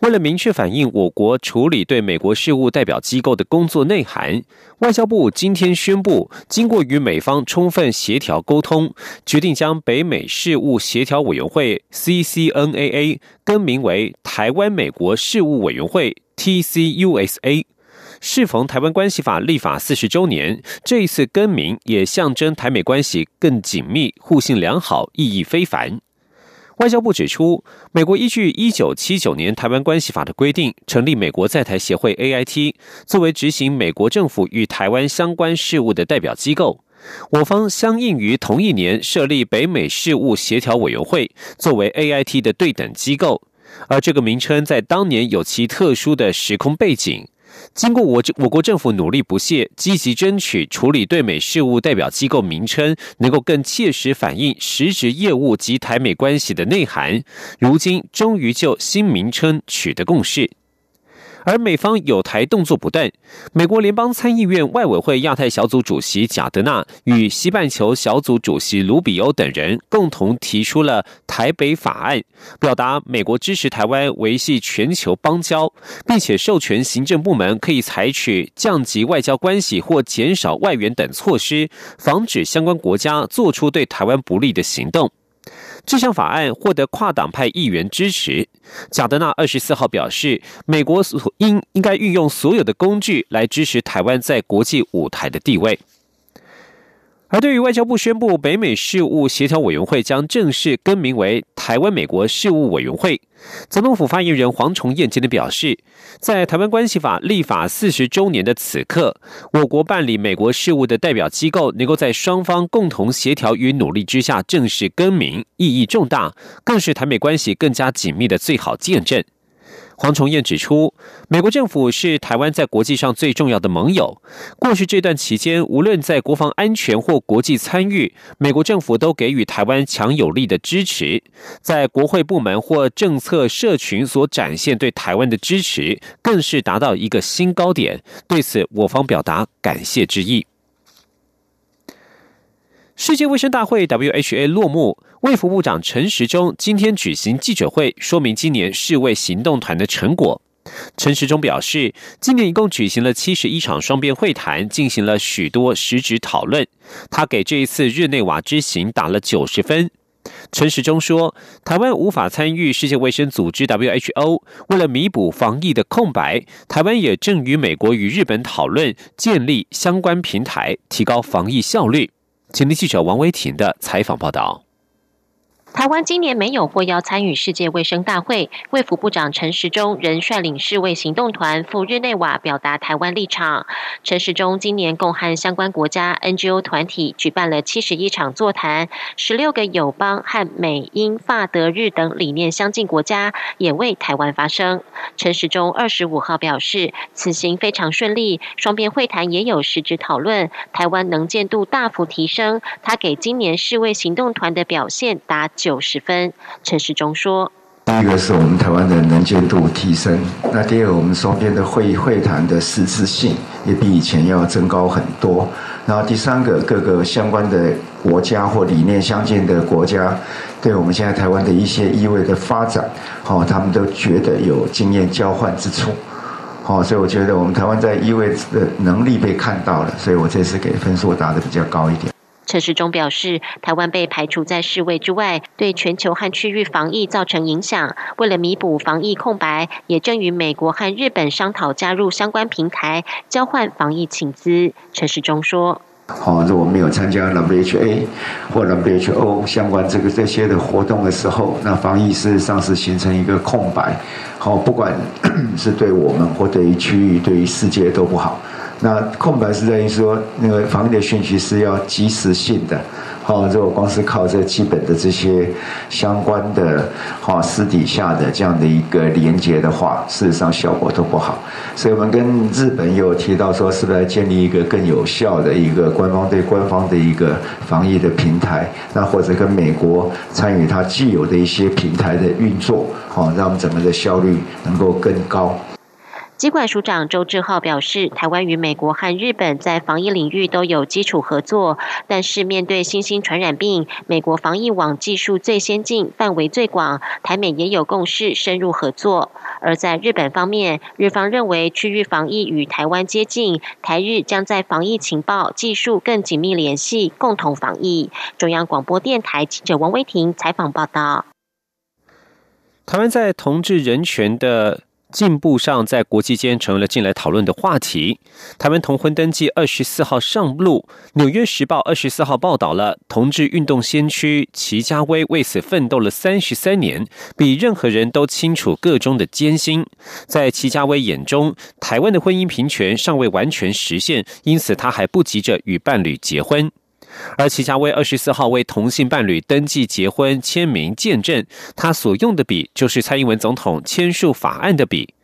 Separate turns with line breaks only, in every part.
为了明确反映我国处理对美国事务代表机构的工作内涵，外交部今天宣布，经过与美方充分协调沟通，决定将北美事务协调委员会 （CCNAA） 更名为台湾美国事务委员会 （TCUSA）。适逢台湾关系法立法四十周年，这一次更名也象征台美关系更紧密、互信良好，意义非凡。外交部指出，美国依据一九七九年台湾关系法的规定，成立美国在台协会 （AIT） 作为执行美国政府与台湾相关事务的代表机构。我方相应于同一年设立北美事务协调委员会，作为 AIT 的对等机构。而这个名称在当年有其特殊的时空背景。经过我我国政府努力不懈，积极争取处理对美事务代表机构名称能够更切实反映实质业务及台美关系的内涵，如今终于就新名称取得共识。而美方有台动作不断，美国联邦参议院外委会亚太小组主席贾德纳与西半球小组主席卢比欧等人共同提出了台北法案，表达美国支持台湾维系全球邦交，并且授权行政部门可以采取降级外交关系或减少外援等措施，防止相关国家做出对台湾不利的行动。这项法案获得跨党派议员支持。贾德纳二十四号表示，美国所应应该运用所有的工具来支持台湾在国际舞台的地位。而对于外交部宣布北美事务协调委员会将正式更名为台湾美国事务委员会，总统府发言人黄崇彦今天表示，在台湾关系法立法四十周年的此刻，我国办理美国事务的代表机构能够在双方共同协调与努力之下正式更名，意义重大，更是台美关系更加紧密的最好见证。黄崇彦指出，美国政府是台湾在国际上最重要的盟友。过去这段期间，无论在国防安全或国际参与，美国政府都给予台湾强有力的支持。在国会部门或政策社群所展现对台湾的支持，更是达到一个新高点。对此，我方表达感谢之意。世界卫生大会 （WHA） 落幕，卫福部长陈时中今天举行记者会，说明今年世卫行动团的成果。陈时中表示，今年一共举行了七十一场双边会谈，进行了许多实质讨论。他给这一次日内瓦之行打了九十分。陈时中说，台湾无法参与世界卫生组织 （WHO），为了弥补防疫的空白，台湾也正与美国与日本讨论建立相关平台，提高防疫效率。请听记者王维婷的采访报道。
台湾今年没有获邀参与世界卫生大会，卫福部长陈时中仍率领世卫行动团赴日内瓦表达台湾立场。陈时中今年共和相关国家 NGO 团体举办了七十一场座谈，十六个友邦和美英法德日等理念相近国家也为台湾发声。陈时中二十五号表示，此行非常顺利，双边会谈也有实质讨论，台湾能见度大幅提升。他给今年世卫行动团的表现达。九十分，陈时中说：“
第一个是我们台湾的能见度提升，那第二个我们双边的会议会谈的实质性也比以前要增高很多。然后第三个，各个相关的国家或理念相近的国家，对我们现在台湾的一些意味的发展，好，他们都觉得有经验交换之处。好，所以我觉得我们台湾在意味的能力被看到了，所以我这次给分数打的比较高一点。”
陈时中表示，台湾被排除在世卫之外，对全球和区域防疫造成影响。为了弥补防疫空白，也正与美国和日本商讨加入相关平台，交换防疫请资。陈时中说：“
好，如果没有参加 WHA 或 WHO 相关这个这些的活动的时候，那防疫事实上是形成一个空白。好，不管 是对我们或对于区域、对于世界都不好。那空白是在于说，那个防疫的讯息是要及时性的。好，如果光是靠这基本的这些相关的好私底下的这样的一个连接的话，事实上效果都不好。所以我们跟日本有提到说，是不是要建立一个更有效的一个官方对官方的一个防疫的平台？那或者跟美国参与它既有的一些平台的运作，好，让整个的效率率能够更高。
机管署长周志浩表示，台湾与美国和日本在防疫领域都有基础合作，但是面对新兴传染病，美国防疫网技术最先进，范围最广，台美也有共识，深入合作。而在日本方面，日方认为区域防疫与台湾接近，台日将在防疫情报、技术更紧密联系，共同防疫。中央广播电台记者王威婷采访报道。
台湾在同志人权的。进步上，在国际间成为了近来讨论的话题。台湾同婚登记二十四号上路，《纽约时报》二十四号报道了同志运动先驱齐家威为此奋斗了三十三年，比任何人都清楚个中的艰辛。在齐家威眼中，台湾的婚姻平权尚未完全实现，因此他还不急着与伴侣结婚。而齐家威二十四号为同性伴侣登记结婚签名见证，他所用的笔就是蔡英文总统签署法案的笔。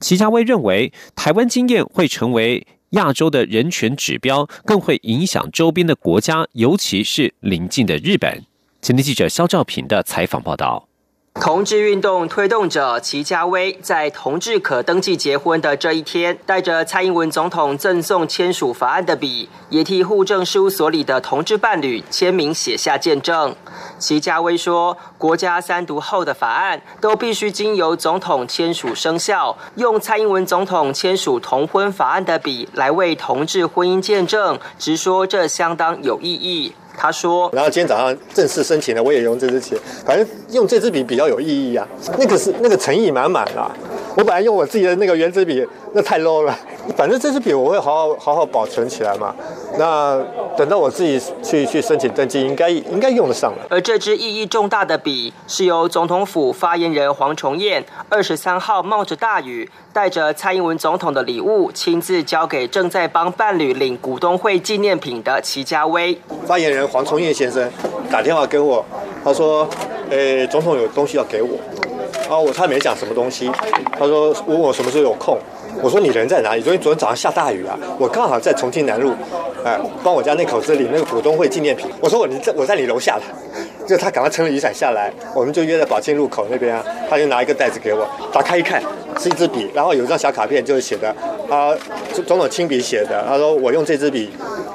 齐家威认为，台湾经验会成为亚洲的人权指标，更会影响周边的国家，尤其是邻近的日本。前天记者肖兆平的采访报道。
同志运动推动者齐家威在同志可登记结婚的这一天，带着蔡英文总统赠送签署法案的笔，也替户政事务所里的同志伴侣签名写下见证。齐家威说：“国家三读后的法案都必须经由总统签署生效，用蔡英文总统签署同婚法案的笔来为同志婚姻见证，直说这相当有意义。”他说：“然后今天早上正式申请了，我也用这支笔，反正用这支笔比较有意义啊。那个是那个诚意满满啊。我本来用我自己的那个原子笔，那太 low 了。反正这支笔我会好好好好保存起来嘛。那等到我自己去去申请登记，应该应该用得上了。而这支意义重大的笔，是由总统府发言人黄崇彦二十三号冒着大雨，带着蔡英文总统的礼物，亲自交给正在帮伴侣领股东会纪念品的齐家威。发言人黄崇彦先生打电话给我，他说：“呃，总统有东西要给我。”啊，我他没讲什么东西，他说问我什么时候有空，我说你人在哪里？昨天昨天早上下大雨啊，我刚好在重庆南路，哎，帮我家那口子领那个股东会纪念品。我说我你在我在你楼下了，就他赶快撑了雨伞下来，我们就约在宝庆路口那边啊，他就拿一个袋子给我，打开一看是一支笔，然后有一张小卡片就是写的啊，总统亲笔写的，他说我用这支笔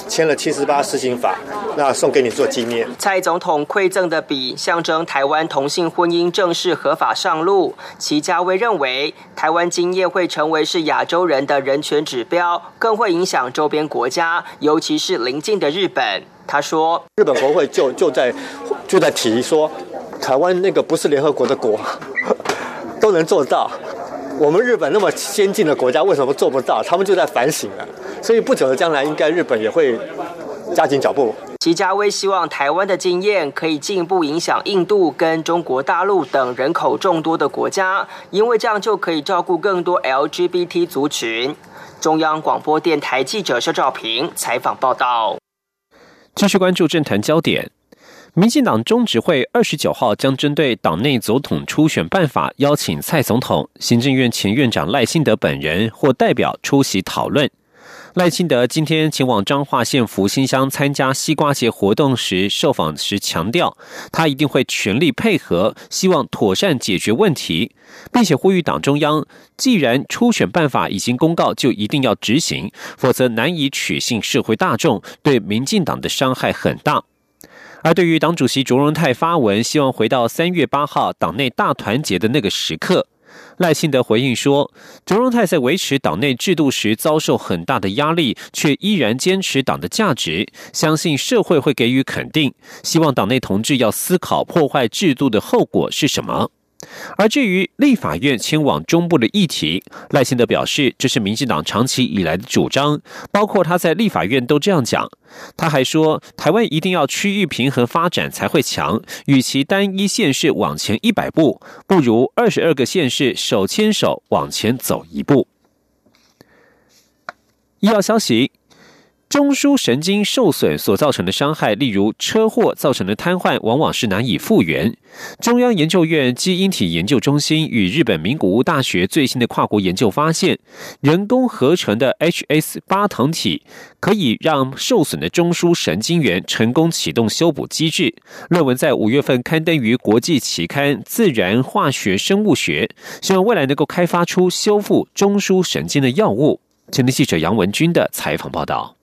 签了七十八施行法。那送给你做纪念。蔡总统馈赠的笔，象征台湾同性婚姻正式合法上路。齐家威认为，台湾经验会成为是亚洲人的人权指标，更会影响周边国家，尤其是邻近的日本。他说，日本国会就就在就在提说，台湾那个不是联合国的国，都能做到，我们日本那么先进的国家为什么做不到？他们就在反省了。所以不久的将来，应该日本也会。加紧脚步。齐家威希望台湾的经验可以进一步影响印度跟中国大陆等人口众多的国家，因为这样就可以照顾更多 LGBT 族群。中央广播电台记者肖兆平采访报道。
继续关注政坛焦点，民进党中执会二十九号将针对党内总统初选办法，邀请蔡总统、行政院前院长赖清德本人或代表出席讨论。赖清德今天前往彰化县福兴乡参加西瓜节活动时，受访时强调，他一定会全力配合，希望妥善解决问题，并且呼吁党中央，既然初选办法已经公告，就一定要执行，否则难以取信社会大众，对民进党的伤害很大。而对于党主席卓荣泰发文，希望回到三月八号党内大团结的那个时刻。赖清德回应说：“卓荣泰在维持党内制度时遭受很大的压力，却依然坚持党的价值，相信社会会给予肯定。希望党内同志要思考破坏制度的后果是什么。”而至于立法院迁往中部的议题，赖清德表示，这是民进党长期以来的主张，包括他在立法院都这样讲。他还说，台湾一定要区域平衡发展才会强，与其单一县市往前一百步，不如二十二个县市手牵手往前走一步。医药消息。中枢神经受损所造成的伤害，例如车祸造成的瘫痪，往往是难以复原。中央研究院基因体研究中心与日本名古屋大学最新的跨国研究发现，人工合成的 HS 八糖体可以让受损的中枢神经元成功启动修补机制。论文在五月份刊登于国际期刊《自然化学生物学》，希望未来能够开发出修复中枢神经的药物。前天记者杨文军的采访报道。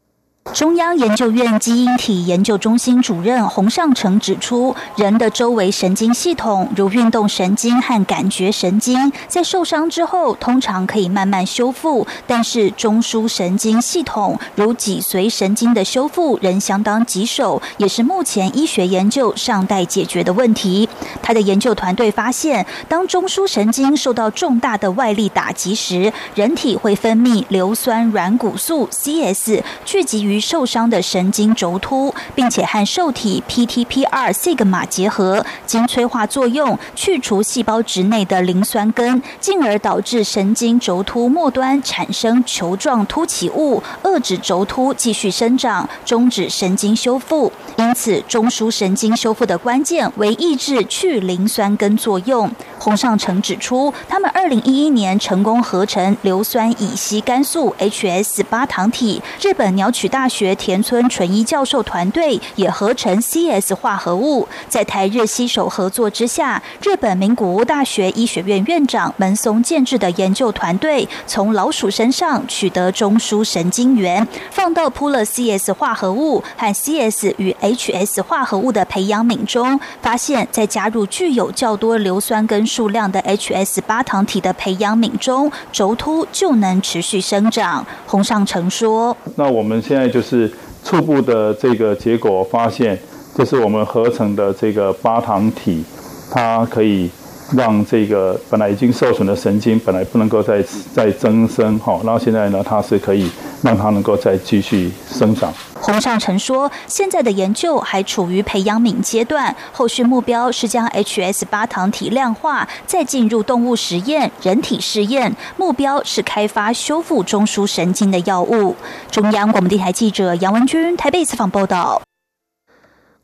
中央研究院基因体研究中心主任洪尚成指出，人的周围神经系统，如运动神经和感觉神经，在受伤之后通常可以慢慢修复，但是中枢神经系统，如脊髓神经的修复仍相当棘手，也是目前医学研究尚待解决的问题。他的研究团队发现，当中枢神经受到重大的外力打击时，人体会分泌硫酸软骨素 （CS），聚集于与受伤的神经轴突，并且和受体 PTP2 sigma 结合，经催化作用去除细胞质内的磷酸根，进而导致神经轴突末端产生球状凸起物，遏制轴突继续生长，终止神经修复。因此，中枢神经修复的关键为抑制去磷酸根作用。洪尚成指出，他们2011年成功合成硫酸乙烯肝素 HS 八糖体，日本鸟取大。大学田村纯一教授团队也合成 CS 化合物，在台日携手合作之下，日本名古屋大学医学院院长门松健治的研究团队从老鼠身上取得中枢神经元，放到铺了 CS 化合物和 CS 与 HS 化合物的培养皿中，发现，在加入具有较多硫酸根数量的 HS 八糖体的培养皿中，轴突就能持续生长。洪尚成说：“
那我们现在。”就是初步的这个结果发现，这是我们合成的这个八糖体，它可以让这个本来已经受损的神经本来不能够再再增生哈，然后现在呢，它是可以让它能够再继续生长。
洪尚成说，现在的研究还处于培养皿阶段，后续目标是将 HS 八糖体量化，再进入动物实验、人体试验，目标是开发修复中枢神经的药物。中央广播电台记者杨文君台北采访报道。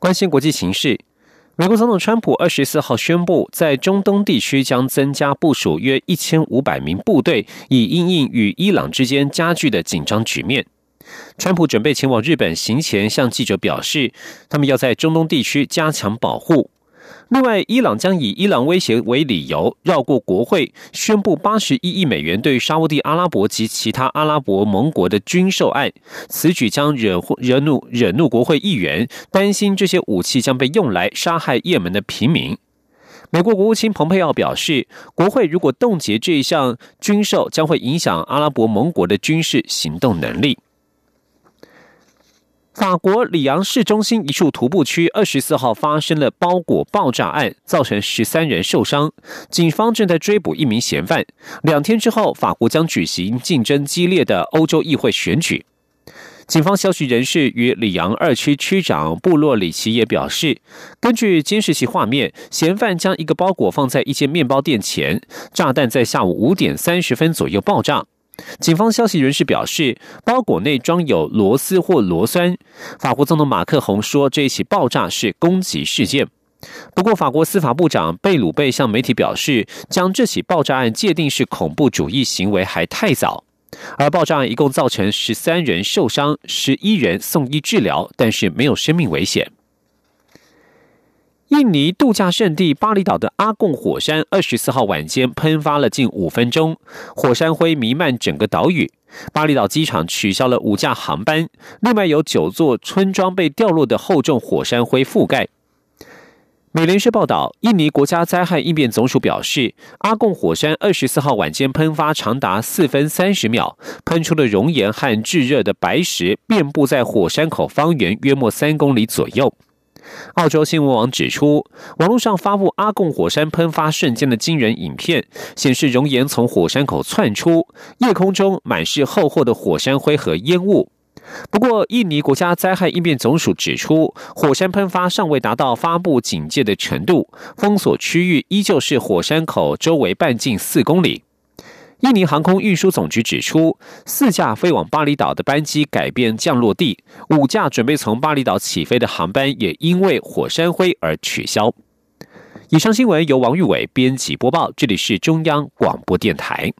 关心国际形势，美国总统川普二十四号宣布，在中东地区将增加部署约一千五百名部队，以应应与伊朗之间加剧的紧张局面。川普准备前往日本行前，向记者表示，他们要在中东地区加强保护。另外，伊朗将以伊朗威胁为理由，绕过国会，宣布八十一亿美元对沙地阿拉伯及其他阿拉伯盟国的军售案。此举将惹惹怒惹怒国会议员，担心这些武器将被用来杀害也门的平民。美国国务卿蓬佩奥表示，国会如果冻结这一项军售，将会影响阿拉伯盟国的军事行动能力。法国里昂市中心一处徒步区，二十四号发生了包裹爆炸案，造成十三人受伤。警方正在追捕一名嫌犯。两天之后，法国将举行竞争激烈的欧洲议会选举。警方消息人士与里昂二区区长布洛里奇也表示，根据监视器画面，嫌犯将一个包裹放在一间面包店前，炸弹在下午五点三十分左右爆炸。警方消息人士表示，包裹内装有螺丝或螺栓。法国总统马克宏说，这一起爆炸是攻击事件。不过，法国司法部长贝鲁贝向媒体表示，将这起爆炸案界定是恐怖主义行为还太早。而爆炸案一共造成十三人受伤，十一人送医治疗，但是没有生命危险。印尼度假胜地巴厘岛的阿贡火山，二十四号晚间喷发了近五分钟，火山灰弥漫整个岛屿。巴厘岛机场取消了五架航班，另外有九座村庄被掉落的厚重火山灰覆盖。美联社报道，印尼国家灾害应变总署表示，阿贡火山二十四号晚间喷发长达四分三十秒，喷出的熔岩和炙热的白石遍布在火山口方圆约莫三公里左右。澳洲新闻网指出，网络上发布阿贡火山喷发瞬间的惊人影片，显示熔岩从火山口窜出，夜空中满是厚厚的火山灰和烟雾。不过，印尼国家灾害应变总署指出，火山喷发尚未达到发布警戒的程度，封锁区域依旧是火山口周围半径四公里。印尼航空运输总局指出，四架飞往巴厘岛的班机改变降落地，五架准备从巴厘岛起飞的航班也因为火山灰而取消。以上新闻由王玉伟编辑播报，这里是中央广播电台。